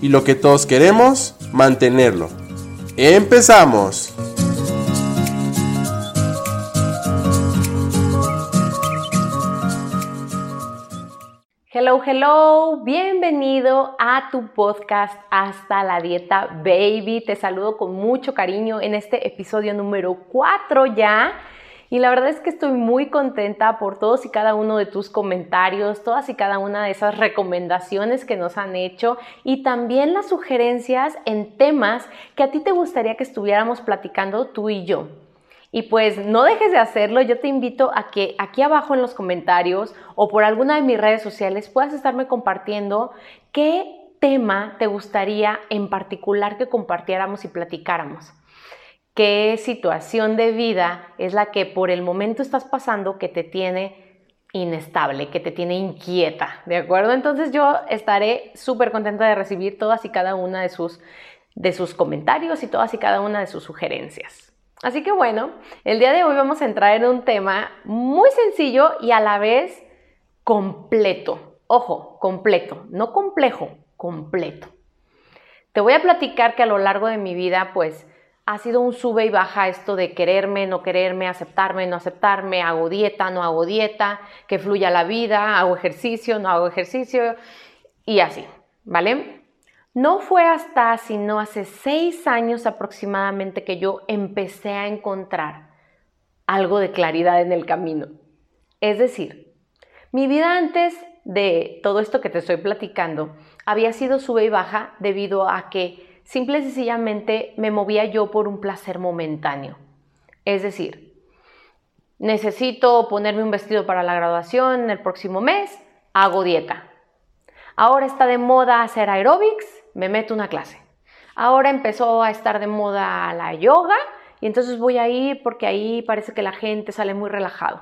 y lo que todos queremos, mantenerlo. ¡Empezamos! Hello, hello, bienvenido a tu podcast Hasta la Dieta Baby. Te saludo con mucho cariño en este episodio número 4 ya. Y la verdad es que estoy muy contenta por todos y cada uno de tus comentarios, todas y cada una de esas recomendaciones que nos han hecho y también las sugerencias en temas que a ti te gustaría que estuviéramos platicando tú y yo. Y pues no dejes de hacerlo, yo te invito a que aquí abajo en los comentarios o por alguna de mis redes sociales puedas estarme compartiendo qué tema te gustaría en particular que compartiéramos y platicáramos qué situación de vida es la que por el momento estás pasando que te tiene inestable, que te tiene inquieta, ¿de acuerdo? Entonces yo estaré súper contenta de recibir todas y cada una de sus, de sus comentarios y todas y cada una de sus sugerencias. Así que bueno, el día de hoy vamos a entrar en un tema muy sencillo y a la vez completo. Ojo, completo, no complejo, completo. Te voy a platicar que a lo largo de mi vida, pues, ha sido un sube y baja esto de quererme, no quererme, aceptarme, no aceptarme, hago dieta, no hago dieta, que fluya la vida, hago ejercicio, no hago ejercicio y así, ¿vale? No fue hasta sino hace seis años aproximadamente que yo empecé a encontrar algo de claridad en el camino. Es decir, mi vida antes de todo esto que te estoy platicando había sido sube y baja debido a que simple y sencillamente me movía yo por un placer momentáneo. Es decir, necesito ponerme un vestido para la graduación el próximo mes, hago dieta. Ahora está de moda hacer aeróbics, me meto una clase. Ahora empezó a estar de moda la yoga y entonces voy a ir porque ahí parece que la gente sale muy relajado.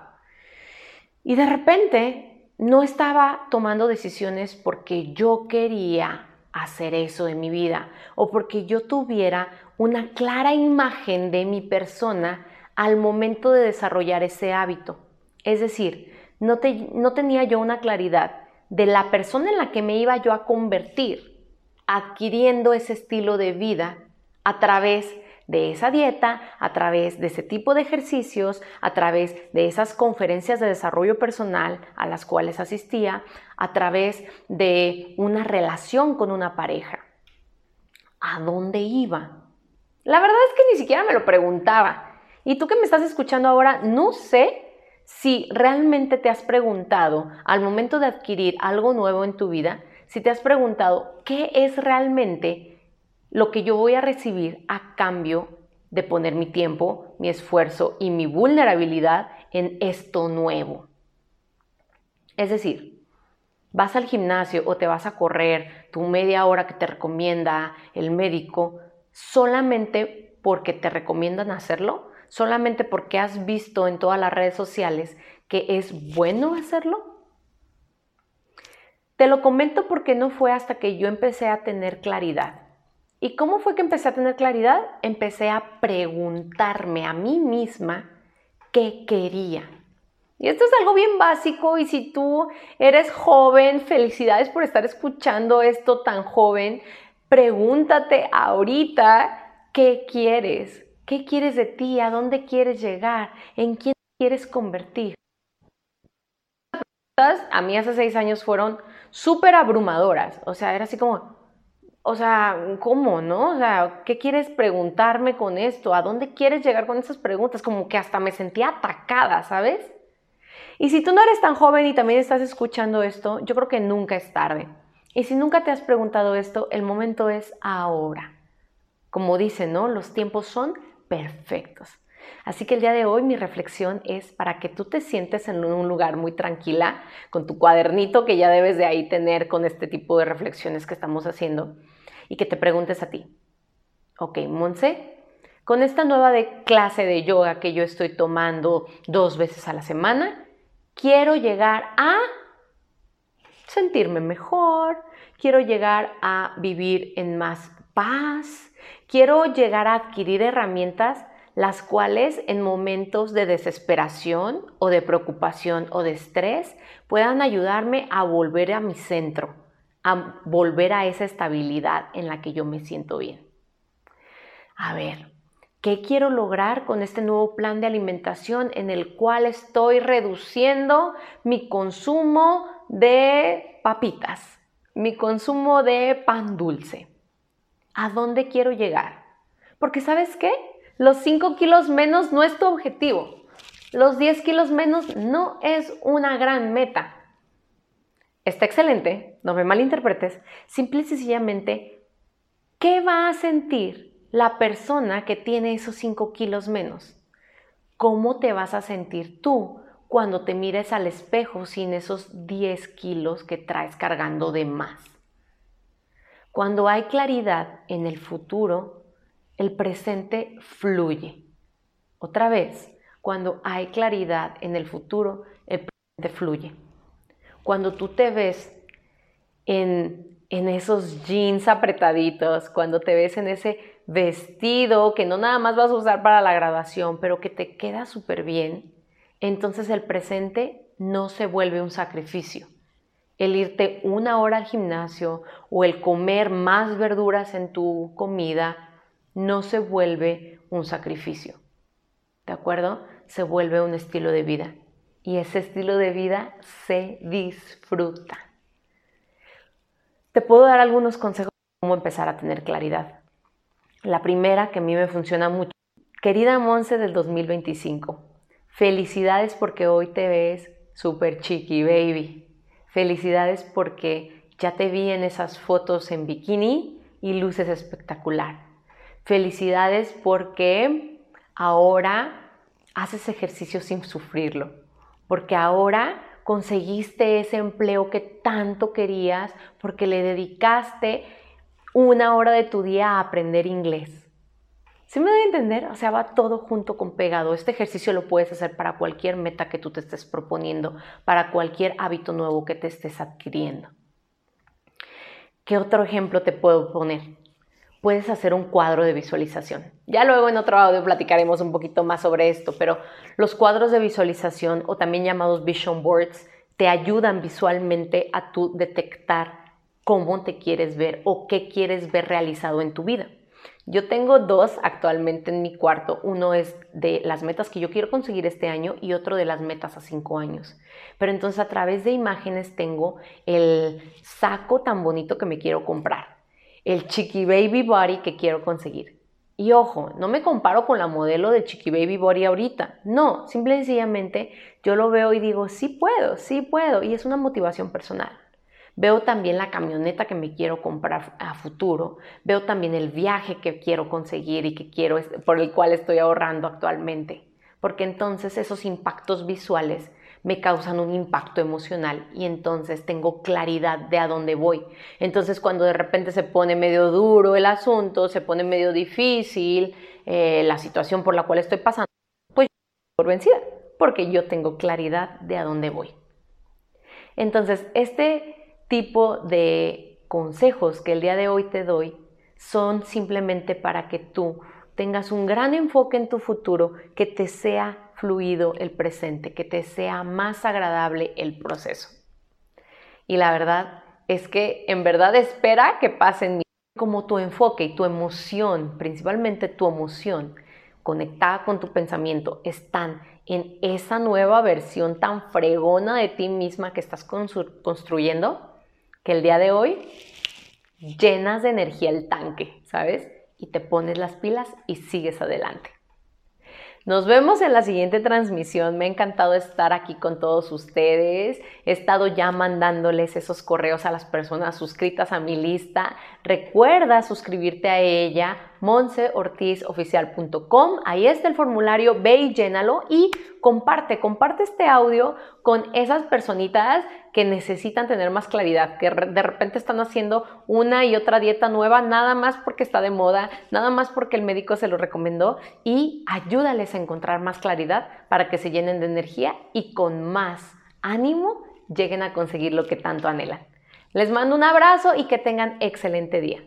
Y de repente no estaba tomando decisiones porque yo quería hacer eso en mi vida o porque yo tuviera una clara imagen de mi persona al momento de desarrollar ese hábito. Es decir, no, no tenía yo una claridad de la persona en la que me iba yo a convertir adquiriendo ese estilo de vida a través de esa dieta, a través de ese tipo de ejercicios, a través de esas conferencias de desarrollo personal a las cuales asistía, a través de una relación con una pareja. ¿A dónde iba? La verdad es que ni siquiera me lo preguntaba. Y tú que me estás escuchando ahora, no sé si realmente te has preguntado al momento de adquirir algo nuevo en tu vida, si te has preguntado qué es realmente lo que yo voy a recibir a cambio de poner mi tiempo, mi esfuerzo y mi vulnerabilidad en esto nuevo. Es decir, vas al gimnasio o te vas a correr tu media hora que te recomienda el médico solamente porque te recomiendan hacerlo, solamente porque has visto en todas las redes sociales que es bueno hacerlo. Te lo comento porque no fue hasta que yo empecé a tener claridad ¿Y cómo fue que empecé a tener claridad? Empecé a preguntarme a mí misma qué quería. Y esto es algo bien básico y si tú eres joven, felicidades por estar escuchando esto tan joven, pregúntate ahorita qué quieres, qué quieres de ti, a dónde quieres llegar, en quién quieres convertir. A mí hace seis años fueron súper abrumadoras, o sea, era así como, o sea, ¿cómo, no? O sea, ¿qué quieres preguntarme con esto? ¿A dónde quieres llegar con esas preguntas? Como que hasta me sentía atacada, ¿sabes? Y si tú no eres tan joven y también estás escuchando esto, yo creo que nunca es tarde. Y si nunca te has preguntado esto, el momento es ahora. Como dicen, ¿no? Los tiempos son perfectos. Así que el día de hoy mi reflexión es para que tú te sientes en un lugar muy tranquila, con tu cuadernito que ya debes de ahí tener con este tipo de reflexiones que estamos haciendo y que te preguntes a ti, ok, Monse, con esta nueva clase de yoga que yo estoy tomando dos veces a la semana, quiero llegar a sentirme mejor, quiero llegar a vivir en más paz, quiero llegar a adquirir herramientas las cuales en momentos de desesperación o de preocupación o de estrés puedan ayudarme a volver a mi centro, a volver a esa estabilidad en la que yo me siento bien. A ver, ¿qué quiero lograr con este nuevo plan de alimentación en el cual estoy reduciendo mi consumo de papitas, mi consumo de pan dulce? ¿A dónde quiero llegar? Porque sabes qué? Los 5 kilos menos no es tu objetivo. Los 10 kilos menos no es una gran meta. Está excelente, no me malinterpretes. Simple y sencillamente, ¿qué va a sentir la persona que tiene esos 5 kilos menos? ¿Cómo te vas a sentir tú cuando te mires al espejo sin esos 10 kilos que traes cargando de más? Cuando hay claridad en el futuro, el presente fluye. Otra vez, cuando hay claridad en el futuro, el presente fluye. Cuando tú te ves en, en esos jeans apretaditos, cuando te ves en ese vestido que no nada más vas a usar para la graduación, pero que te queda súper bien, entonces el presente no se vuelve un sacrificio. El irte una hora al gimnasio o el comer más verduras en tu comida no se vuelve un sacrificio. ¿De acuerdo? Se vuelve un estilo de vida. Y ese estilo de vida se disfruta. Te puedo dar algunos consejos de cómo empezar a tener claridad. La primera que a mí me funciona mucho. Querida Monse del 2025, felicidades porque hoy te ves súper chiqui, baby. Felicidades porque ya te vi en esas fotos en bikini y luces espectacular. Felicidades porque ahora haces ejercicio sin sufrirlo, porque ahora conseguiste ese empleo que tanto querías, porque le dedicaste una hora de tu día a aprender inglés. ¿Sí me doy a entender? O sea, va todo junto con pegado. Este ejercicio lo puedes hacer para cualquier meta que tú te estés proponiendo, para cualquier hábito nuevo que te estés adquiriendo. ¿Qué otro ejemplo te puedo poner? Puedes hacer un cuadro de visualización. Ya luego en otro audio platicaremos un poquito más sobre esto, pero los cuadros de visualización o también llamados vision boards te ayudan visualmente a tú detectar cómo te quieres ver o qué quieres ver realizado en tu vida. Yo tengo dos actualmente en mi cuarto. Uno es de las metas que yo quiero conseguir este año y otro de las metas a cinco años. Pero entonces a través de imágenes tengo el saco tan bonito que me quiero comprar el Chiqui Baby Body que quiero conseguir. Y ojo, no me comparo con la modelo de Chiqui Baby Body ahorita. No, simple y sencillamente yo lo veo y digo, sí puedo, sí puedo. Y es una motivación personal. Veo también la camioneta que me quiero comprar a futuro. Veo también el viaje que quiero conseguir y que quiero, por el cual estoy ahorrando actualmente. Porque entonces esos impactos visuales me causan un impacto emocional y entonces tengo claridad de a dónde voy. Entonces cuando de repente se pone medio duro el asunto, se pone medio difícil eh, la situación por la cual estoy pasando, pues por vencida, porque yo tengo claridad de a dónde voy. Entonces, este tipo de consejos que el día de hoy te doy son simplemente para que tú tengas un gran enfoque en tu futuro que te sea fluido el presente, que te sea más agradable el proceso. Y la verdad es que en verdad espera que pasen como tu enfoque y tu emoción, principalmente tu emoción, conectada con tu pensamiento, están en esa nueva versión tan fregona de ti misma que estás construyendo, que el día de hoy llenas de energía el tanque, ¿sabes? Y te pones las pilas y sigues adelante. Nos vemos en la siguiente transmisión. Me ha encantado estar aquí con todos ustedes. He estado ya mandándoles esos correos a las personas suscritas a mi lista. Recuerda suscribirte a ella monseortizoficial.com. Ahí está el formulario, ve y llénalo y comparte, comparte este audio con esas personitas que necesitan tener más claridad, que de repente están haciendo una y otra dieta nueva, nada más porque está de moda, nada más porque el médico se lo recomendó y ayúdales a encontrar más claridad para que se llenen de energía y con más ánimo lleguen a conseguir lo que tanto anhelan. Les mando un abrazo y que tengan excelente día.